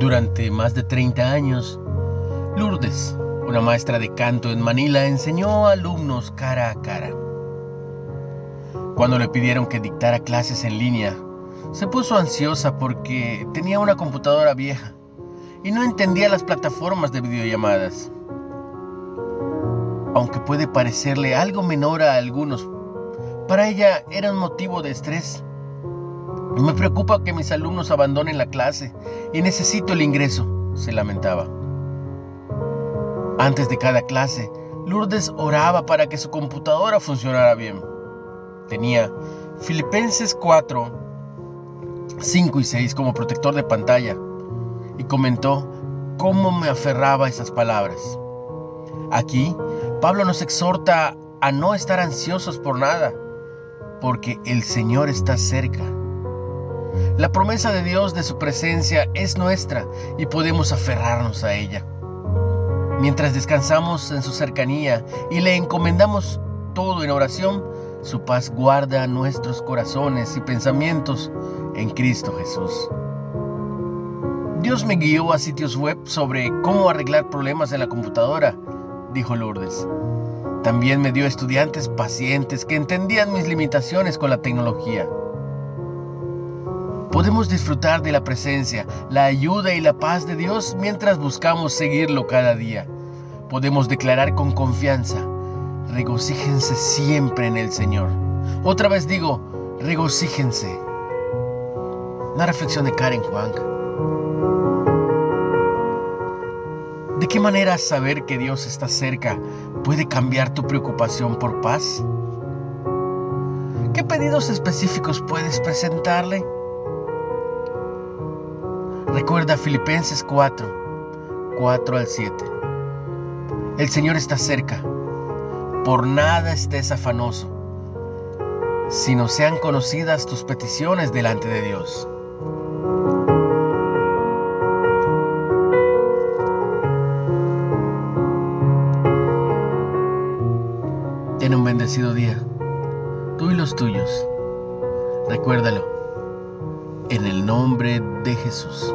Durante más de 30 años, Lourdes, una maestra de canto en Manila, enseñó a alumnos cara a cara. Cuando le pidieron que dictara clases en línea, se puso ansiosa porque tenía una computadora vieja y no entendía las plataformas de videollamadas. Aunque puede parecerle algo menor a algunos, para ella era un motivo de estrés. Me preocupa que mis alumnos abandonen la clase y necesito el ingreso, se lamentaba. Antes de cada clase, Lourdes oraba para que su computadora funcionara bien. Tenía Filipenses 4, 5 y 6 como protector de pantalla y comentó cómo me aferraba a esas palabras. Aquí, Pablo nos exhorta a no estar ansiosos por nada, porque el Señor está cerca. La promesa de Dios de su presencia es nuestra y podemos aferrarnos a ella. Mientras descansamos en su cercanía y le encomendamos todo en oración, su paz guarda nuestros corazones y pensamientos en Cristo Jesús. Dios me guió a sitios web sobre cómo arreglar problemas en la computadora, dijo Lourdes. También me dio estudiantes pacientes que entendían mis limitaciones con la tecnología. Podemos disfrutar de la presencia, la ayuda y la paz de Dios mientras buscamos seguirlo cada día. Podemos declarar con confianza, regocíjense siempre en el Señor. Otra vez digo, regocíjense. Una reflexión de Karen Juan. ¿De qué manera saber que Dios está cerca puede cambiar tu preocupación por paz? ¿Qué pedidos específicos puedes presentarle? Recuerda Filipenses 4, 4 al 7. El Señor está cerca. Por nada estés afanoso, sino sean conocidas tus peticiones delante de Dios. Ten un bendecido día, tú y los tuyos. Recuérdalo, en el nombre de Jesús.